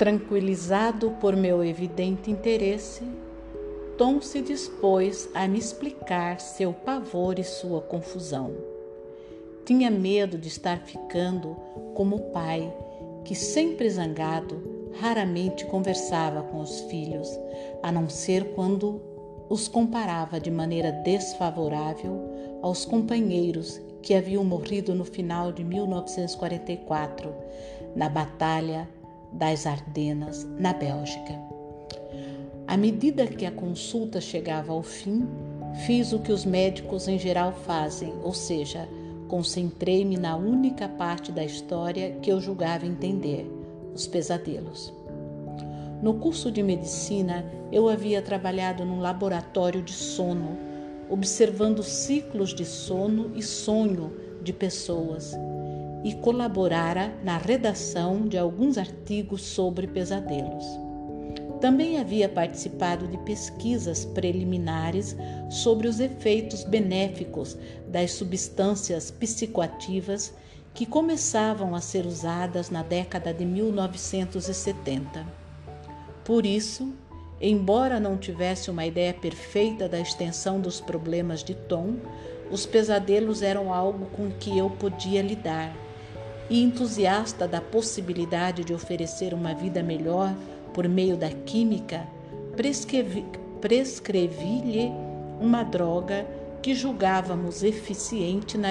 Tranquilizado por meu evidente interesse, Tom se dispôs a me explicar seu pavor e sua confusão. Tinha medo de estar ficando como o pai, que sempre zangado, raramente conversava com os filhos, a não ser quando os comparava de maneira desfavorável aos companheiros que haviam morrido no final de 1944, na Batalha das Ardenas, na Bélgica. À medida que a consulta chegava ao fim, fiz o que os médicos em geral fazem, ou seja, concentrei-me na única parte da história que eu julgava entender: os pesadelos. No curso de medicina, eu havia trabalhado num laboratório de sono, observando ciclos de sono e sonho de pessoas e colaborara na redação de alguns artigos sobre pesadelos. Também havia participado de pesquisas preliminares sobre os efeitos benéficos das substâncias psicoativas que começavam a ser usadas na década de 1970. Por isso, embora não tivesse uma ideia perfeita da extensão dos problemas de Tom, os pesadelos eram algo com que eu podia lidar e entusiasta da possibilidade de oferecer uma vida melhor por meio da química, prescrevi-lhe uma droga que julgávamos eficiente na,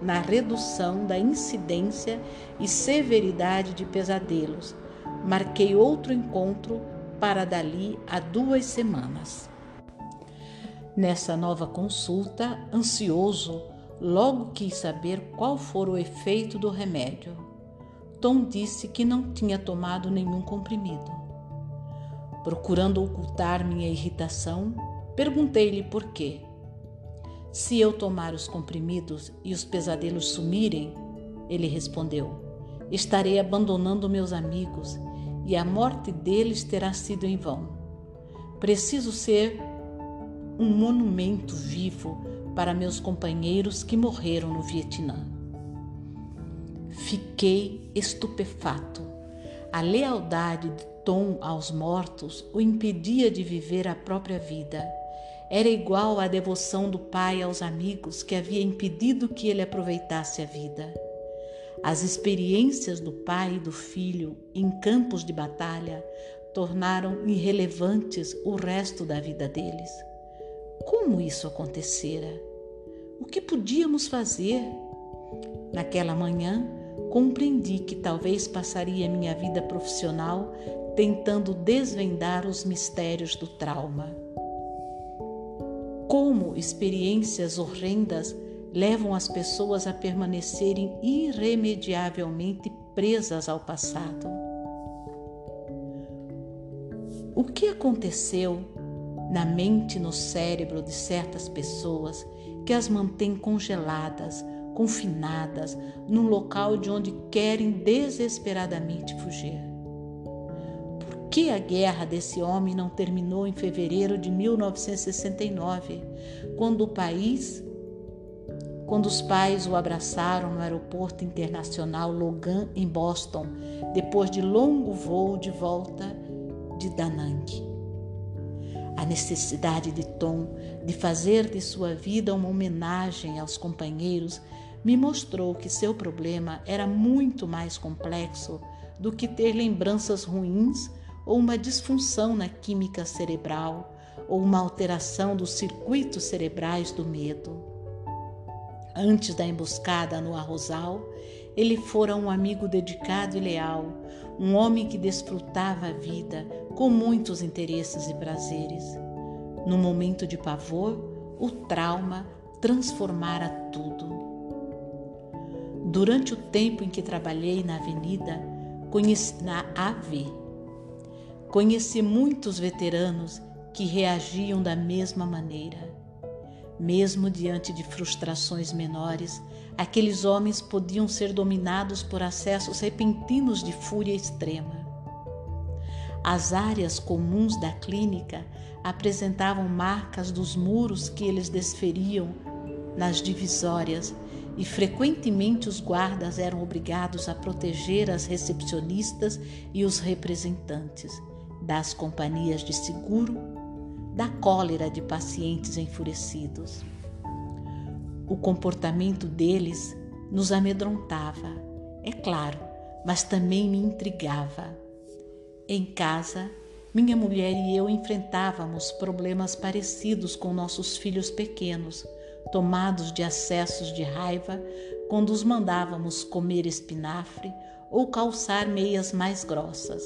na redução da incidência e severidade de pesadelos. Marquei outro encontro para dali a duas semanas. Nessa nova consulta, ansioso, Logo quis saber qual fora o efeito do remédio. Tom disse que não tinha tomado nenhum comprimido. Procurando ocultar minha irritação, perguntei-lhe por quê. Se eu tomar os comprimidos e os pesadelos sumirem, ele respondeu, estarei abandonando meus amigos e a morte deles terá sido em vão. Preciso ser um monumento vivo para meus companheiros que morreram no Vietnã. Fiquei estupefato. A lealdade de Tom aos mortos o impedia de viver a própria vida. Era igual à devoção do pai aos amigos que havia impedido que ele aproveitasse a vida. As experiências do pai e do filho em campos de batalha tornaram irrelevantes o resto da vida deles. Como isso acontecera? O que podíamos fazer? Naquela manhã, compreendi que talvez passaria minha vida profissional tentando desvendar os mistérios do trauma. Como experiências horrendas levam as pessoas a permanecerem irremediavelmente presas ao passado. O que aconteceu na mente e no cérebro de certas pessoas que as mantém congeladas, confinadas, num local de onde querem desesperadamente fugir. Por que a guerra desse homem não terminou em fevereiro de 1969, quando o país, quando os pais o abraçaram no aeroporto internacional Logan em Boston, depois de longo voo de volta de Da Nang? A necessidade de Tom de fazer de sua vida uma homenagem aos companheiros me mostrou que seu problema era muito mais complexo do que ter lembranças ruins ou uma disfunção na química cerebral ou uma alteração dos circuitos cerebrais do medo. Antes da emboscada no arrozal, ele fora um amigo dedicado e leal, um homem que desfrutava a vida com muitos interesses e prazeres. No momento de pavor, o trauma transformara tudo. Durante o tempo em que trabalhei na avenida, conheci, na AV, conheci muitos veteranos que reagiam da mesma maneira. Mesmo diante de frustrações menores, aqueles homens podiam ser dominados por acessos repentinos de fúria extrema. As áreas comuns da clínica apresentavam marcas dos muros que eles desferiam nas divisórias e frequentemente os guardas eram obrigados a proteger as recepcionistas e os representantes das companhias de seguro da cólera de pacientes enfurecidos. O comportamento deles nos amedrontava, é claro, mas também me intrigava. Em casa, minha mulher e eu enfrentávamos problemas parecidos com nossos filhos pequenos, tomados de acessos de raiva quando os mandávamos comer espinafre ou calçar meias mais grossas.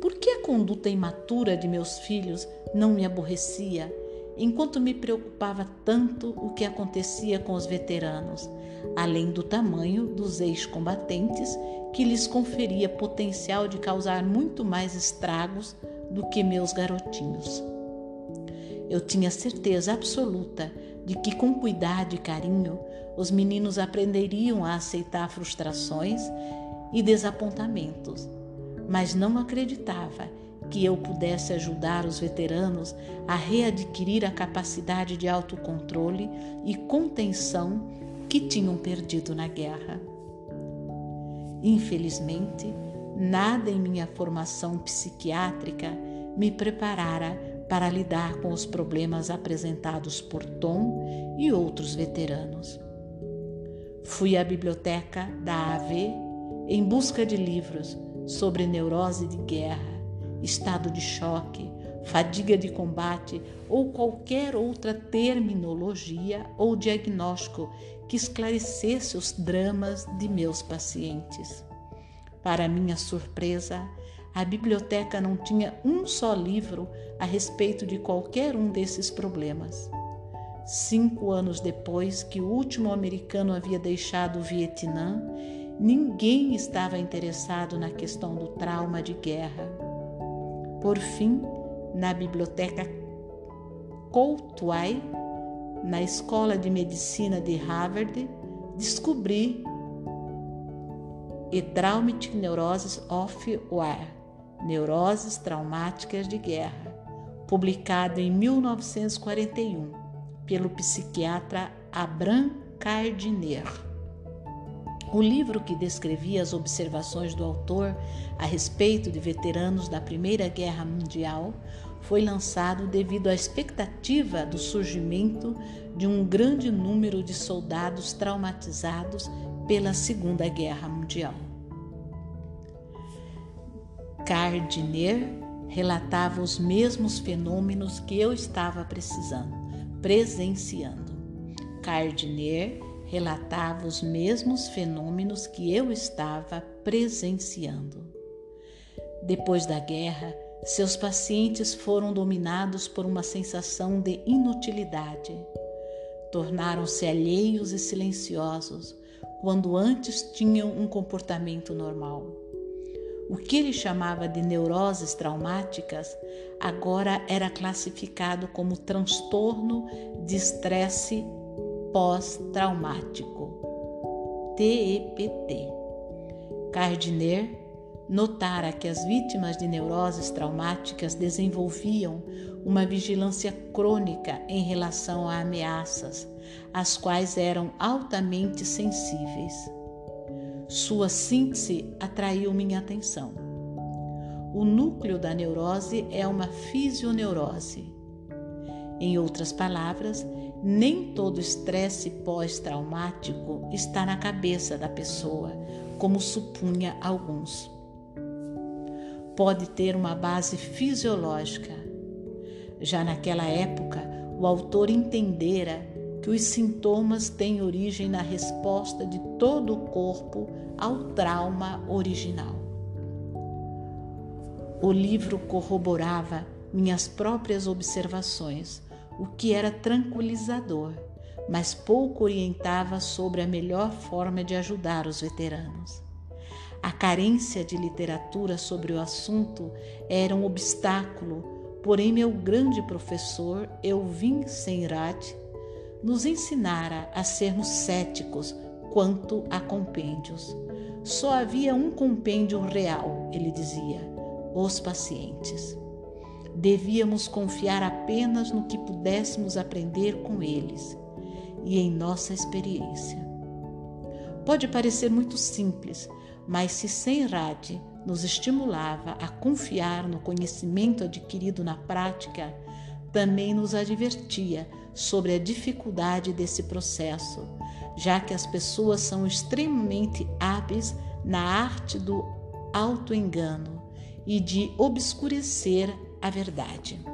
Por que a conduta imatura de meus filhos não me aborrecia, enquanto me preocupava tanto o que acontecia com os veteranos, além do tamanho dos ex-combatentes que lhes conferia potencial de causar muito mais estragos do que meus garotinhos. Eu tinha certeza absoluta de que, com cuidado e carinho, os meninos aprenderiam a aceitar frustrações e desapontamentos, mas não acreditava que eu pudesse ajudar os veteranos a readquirir a capacidade de autocontrole e contenção que tinham perdido na guerra. Infelizmente, Nada em minha formação psiquiátrica me preparara para lidar com os problemas apresentados por Tom e outros veteranos. Fui à biblioteca da AV em busca de livros sobre neurose de guerra, estado de choque, fadiga de combate ou qualquer outra terminologia ou diagnóstico que esclarecesse os dramas de meus pacientes. Para minha surpresa, a biblioteca não tinha um só livro a respeito de qualquer um desses problemas. Cinco anos depois que o último americano havia deixado o Vietnã, ninguém estava interessado na questão do trauma de guerra. Por fim, na biblioteca Courtois, na Escola de Medicina de Harvard, descobri e Traumatic Neuroses of War, Neuroses Traumáticas de Guerra, publicado em 1941 pelo psiquiatra Abram Cardiner. O livro que descrevia as observações do autor a respeito de veteranos da Primeira Guerra Mundial foi lançado devido à expectativa do surgimento de um grande número de soldados traumatizados pela Segunda Guerra Mundial. Gardiner relatava os mesmos fenômenos que eu estava precisando, presenciando. Gardiner relatava os mesmos fenômenos que eu estava presenciando. Depois da guerra, seus pacientes foram dominados por uma sensação de inutilidade. Tornaram-se alheios e silenciosos, quando antes tinham um comportamento normal. O que ele chamava de neuroses traumáticas agora era classificado como transtorno de estresse pós-traumático, TEPT. Gardner notara que as vítimas de neuroses traumáticas desenvolviam uma vigilância crônica em relação a ameaças, às quais eram altamente sensíveis. Sua síntese atraiu minha atenção. O núcleo da neurose é uma fisioneurose. Em outras palavras, nem todo estresse pós-traumático está na cabeça da pessoa, como supunha alguns pode ter uma base fisiológica. Já naquela época, o autor entendera que os sintomas têm origem na resposta de todo o corpo ao trauma original. O livro corroborava minhas próprias observações, o que era tranquilizador, mas pouco orientava sobre a melhor forma de ajudar os veteranos. A carência de literatura sobre o assunto era um obstáculo, porém, meu grande professor, Elvin Senrat, nos ensinara a sermos céticos quanto a compêndios. Só havia um compêndio real, ele dizia: os pacientes. Devíamos confiar apenas no que pudéssemos aprender com eles e em nossa experiência. Pode parecer muito simples, mas se Senrad nos estimulava a confiar no conhecimento adquirido na prática, também nos advertia sobre a dificuldade desse processo, já que as pessoas são extremamente hábeis na arte do autoengano e de obscurecer a verdade.